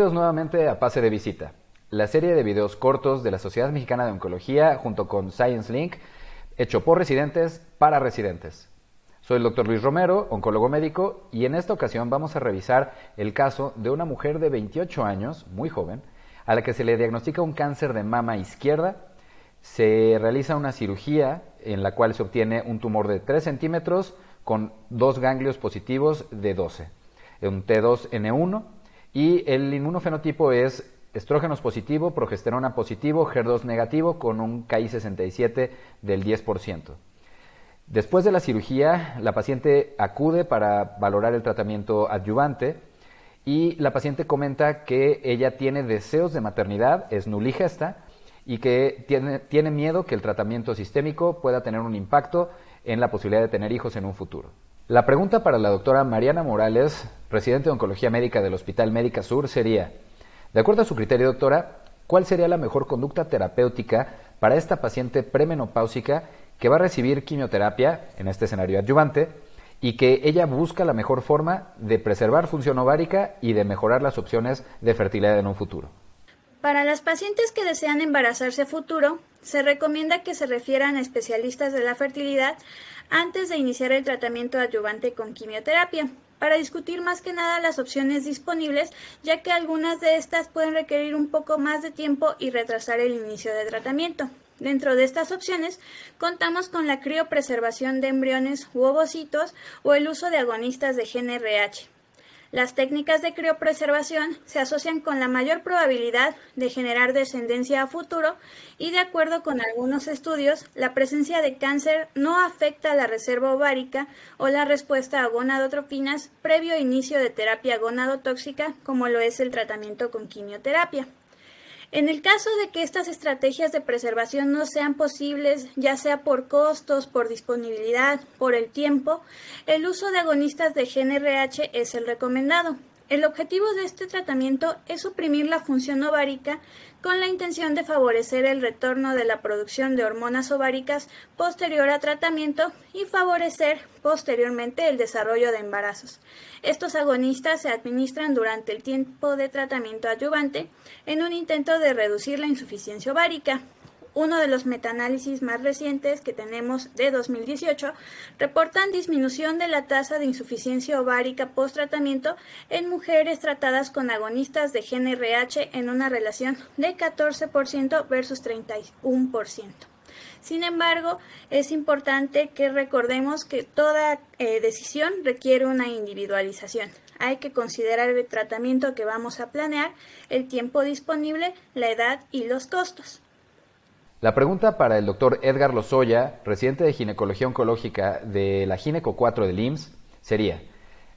Bienvenidos nuevamente a Pase de Visita, la serie de videos cortos de la Sociedad Mexicana de Oncología junto con Science Link, hecho por residentes para residentes. Soy el doctor Luis Romero, oncólogo médico, y en esta ocasión vamos a revisar el caso de una mujer de 28 años, muy joven, a la que se le diagnostica un cáncer de mama izquierda, se realiza una cirugía en la cual se obtiene un tumor de 3 centímetros con dos ganglios positivos de 12, un T2N1, y el inmunofenotipo es estrógenos positivo, progesterona positivo, HER2 negativo con un KI67 del 10%. Después de la cirugía, la paciente acude para valorar el tratamiento adyuvante y la paciente comenta que ella tiene deseos de maternidad, es nuligesta y que tiene, tiene miedo que el tratamiento sistémico pueda tener un impacto en la posibilidad de tener hijos en un futuro. La pregunta para la doctora Mariana Morales, residente de Oncología Médica del Hospital Médica Sur, sería, de acuerdo a su criterio, doctora, ¿cuál sería la mejor conducta terapéutica para esta paciente premenopáusica que va a recibir quimioterapia, en este escenario adyuvante, y que ella busca la mejor forma de preservar función ovárica y de mejorar las opciones de fertilidad en un futuro. Para las pacientes que desean embarazarse a futuro, se recomienda que se refieran a especialistas de la fertilidad antes de iniciar el tratamiento adyuvante con quimioterapia, para discutir más que nada las opciones disponibles, ya que algunas de estas pueden requerir un poco más de tiempo y retrasar el inicio del tratamiento. Dentro de estas opciones, contamos con la criopreservación de embriones u ovocitos o el uso de agonistas de GNRH. Las técnicas de criopreservación se asocian con la mayor probabilidad de generar descendencia a futuro y de acuerdo con algunos estudios, la presencia de cáncer no afecta la reserva ovárica o la respuesta a gonadotropinas previo inicio de terapia gonadotóxica como lo es el tratamiento con quimioterapia. En el caso de que estas estrategias de preservación no sean posibles, ya sea por costos, por disponibilidad, por el tiempo, el uso de agonistas de GNRH es el recomendado. El objetivo de este tratamiento es suprimir la función ovárica con la intención de favorecer el retorno de la producción de hormonas ováricas posterior a tratamiento y favorecer posteriormente el desarrollo de embarazos. Estos agonistas se administran durante el tiempo de tratamiento adyuvante en un intento de reducir la insuficiencia ovárica. Uno de los metaanálisis más recientes que tenemos de 2018 reportan disminución de la tasa de insuficiencia ovárica post-tratamiento en mujeres tratadas con agonistas de GNRH en una relación de 14% versus 31%. Sin embargo, es importante que recordemos que toda eh, decisión requiere una individualización. Hay que considerar el tratamiento que vamos a planear, el tiempo disponible, la edad y los costos. La pregunta para el doctor Edgar Lozoya, residente de ginecología oncológica de la Gineco 4 del IMSS, sería,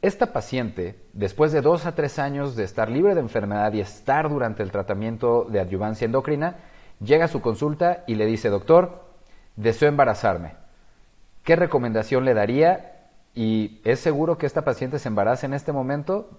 esta paciente, después de dos a tres años de estar libre de enfermedad y estar durante el tratamiento de adyuvancia endocrina, llega a su consulta y le dice, doctor, deseo embarazarme. ¿Qué recomendación le daría? ¿Y es seguro que esta paciente se embarace en este momento?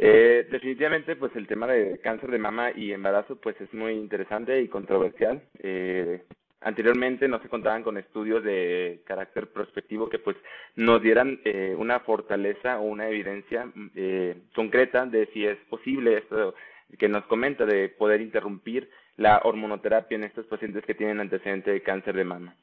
Eh, definitivamente, pues el tema de cáncer de mama y embarazo, pues es muy interesante y controversial. Eh, anteriormente no se contaban con estudios de carácter prospectivo que pues nos dieran eh, una fortaleza o una evidencia eh, concreta de si es posible esto que nos comenta de poder interrumpir la hormonoterapia en estos pacientes que tienen antecedente de cáncer de mama.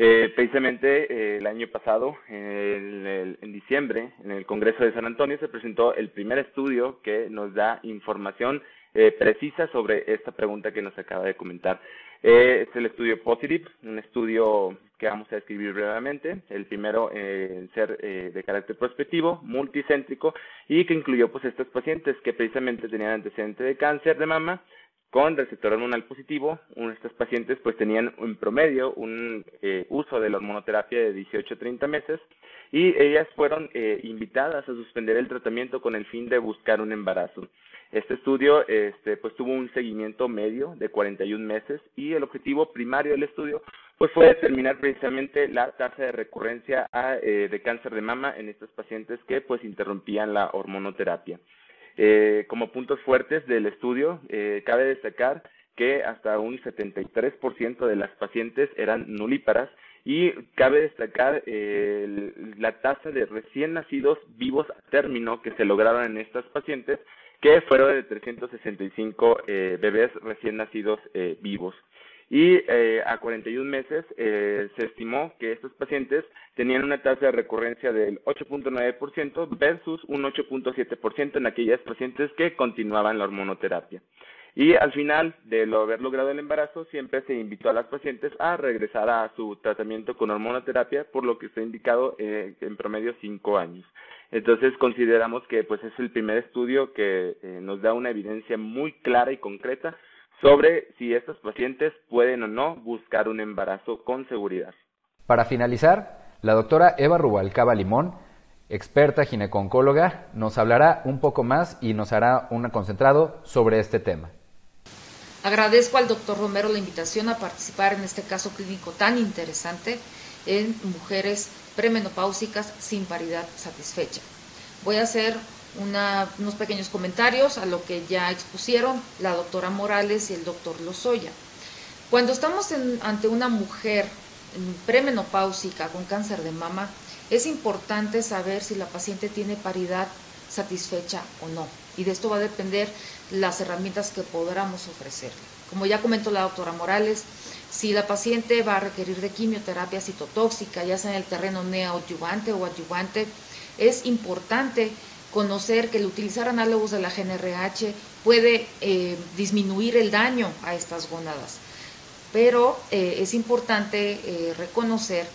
Eh, precisamente eh, el año pasado, en, diciembre, en el Congreso de San Antonio, se presentó el primer estudio que nos da información eh, precisa sobre esta pregunta que nos acaba de comentar. es el estudio Positive, un estudio que vamos a describir brevemente. El primero en ser de carácter prospectivo, multicéntrico, y que incluyó pues estos pacientes que precisamente tenían antecedente de cáncer de mama, con receptor hormonal positivo, estos pacientes pues tenían en promedio un eh, uso de la hormonoterapia de 18 a 30 meses y ellas fueron eh, invitadas a suspender el tratamiento con el fin de buscar un embarazo. Este estudio este, pues tuvo un seguimiento medio de 41 meses y el objetivo primario del estudio pues fue determinar precisamente la tasa de recurrencia eh, de cáncer de mama en estos pacientes que pues interrumpían la hormonoterapia. Eh, como puntos fuertes del estudio, eh, cabe destacar que hasta un 73% de las pacientes eran nulíparas y cabe destacar la tasa de recién nacidos vivos a término que se lograron en estas pacientes, que fueron de 365 eh, bebés recién nacidos eh, vivos. Y eh, a 41 meses eh, se estimó que estos pacientes tenían una tasa de recurrencia del 8.9% versus un 8.7% en aquellas pacientes que continuaban la hormonoterapia. Y al final de lo haber logrado el embarazo, siempre se invitó a las pacientes a regresar a su tratamiento con hormonoterapia, por lo que está indicado eh, en promedio cinco años. Entonces consideramos que pues es el primer estudio que eh, nos da una evidencia muy clara y concreta sobre si estos pacientes pueden o no buscar un embarazo con seguridad. Para finalizar, la doctora Eva Rubalcaba Limón, experta gineconcóloga, nos hablará un poco más y nos hará un concentrado sobre este tema. Agradezco al doctor Romero la invitación a participar en este caso clínico tan interesante en mujeres premenopáusicas sin paridad satisfecha. Voy a hacer unos pequeños comentarios a lo que ya expusieron la doctora Morales y el doctor Lozoya. Cuando estamos ante una mujer premenopáusica con cáncer de mama, es importante saber si la paciente tiene paridad satisfecha o no. Y de esto va a depender las herramientas que podamos ofrecerle. Como ya comentó la doctora Morales, si la paciente va a requerir de quimioterapia citotóxica, ya sea en el terreno neoadyuvante o adyuvante, es importante conocer que el utilizar análogos de la GNRH puede eh, disminuir el daño a estas gónadas. Pero eh, es importante eh, reconocer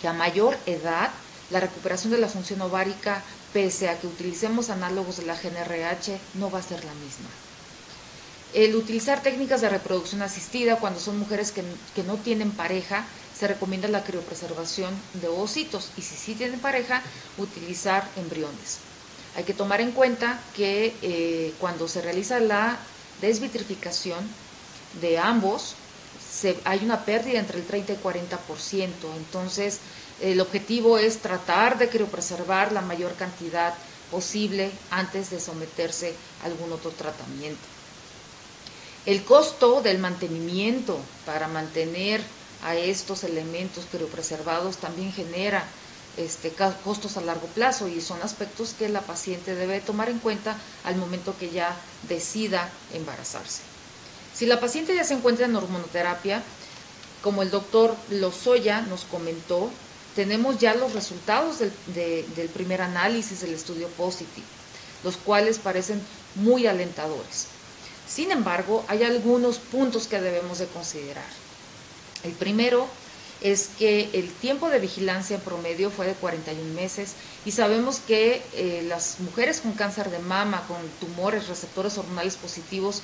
que a mayor edad la recuperación de la función ovárica pese a que utilicemos análogos de la GNRH, no va a ser la misma. El utilizar técnicas de reproducción asistida cuando son mujeres que, no tienen pareja, se recomienda la criopreservación de ovocitos y si sí tienen pareja, utilizar embriones. Hay que tomar en cuenta que eh, cuando se realiza la desvitrificación de ambos, hay una pérdida entre el 30 y 40%. Entonces, el objetivo es tratar de criopreservar la mayor cantidad posible antes de someterse a algún otro tratamiento. El costo del mantenimiento para mantener a estos elementos criopreservados también genera este, costos a largo plazo y son aspectos que la paciente debe tomar en cuenta al momento que ya decida embarazarse. Si la paciente ya se encuentra en hormonoterapia, como el doctor Lozoya nos comentó, tenemos ya los resultados del, primer análisis del estudio positivo, los cuales parecen muy alentadores. Sin embargo, hay algunos puntos que debemos de considerar. El primero es que el tiempo de vigilancia en promedio fue de 41 meses y sabemos que eh, las mujeres con cáncer de mama, con tumores, receptores hormonales positivos,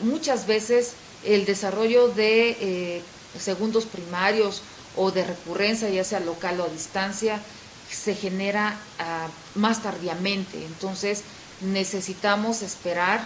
muchas veces el desarrollo de eh, segundos primarios o de recurrencia, ya sea local o a distancia, se genera ah, más tardíamente. Entonces necesitamos esperar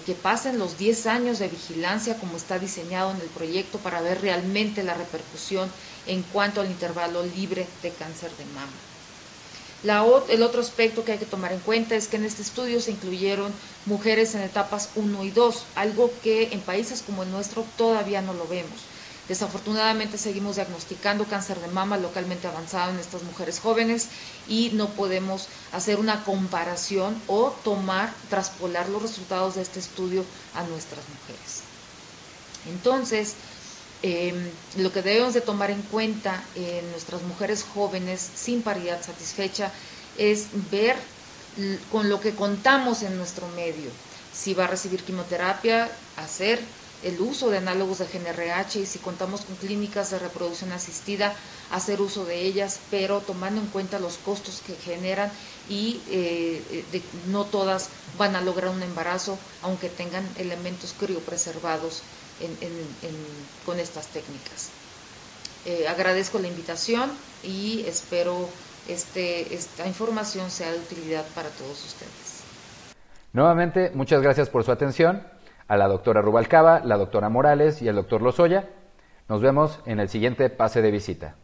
que pasen los 10 años de vigilancia como está diseñado en el proyecto para ver realmente la repercusión en cuanto al intervalo libre de cáncer de mama. el otro aspecto que hay que tomar en cuenta es que en este estudio se incluyeron mujeres en etapas 1 y 2, algo que en países como el nuestro todavía no lo vemos. Desafortunadamente seguimos diagnosticando cáncer de mama localmente avanzado en estas mujeres jóvenes y no podemos hacer una comparación o tomar, traspolar los resultados de este estudio a nuestras mujeres. Entonces, em, lo que debemos de tomar en cuenta en nuestras mujeres jóvenes sin paridad satisfecha es ver con lo que contamos en nuestro medio. Si va a recibir quimioterapia, hacer el uso de análogos de GNRH y si contamos con clínicas de reproducción asistida, hacer uso de ellas, pero tomando en cuenta los costos que generan y eh, no todas van a lograr un embarazo, aunque tengan elementos criopreservados con estas técnicas. Eh, agradezco la invitación y espero este, esta información sea de utilidad para todos ustedes. Nuevamente, muchas gracias por su atención a la doctora Rubalcaba, la doctora Morales y al doctor Lozoya. Nos vemos en el siguiente pase de visita.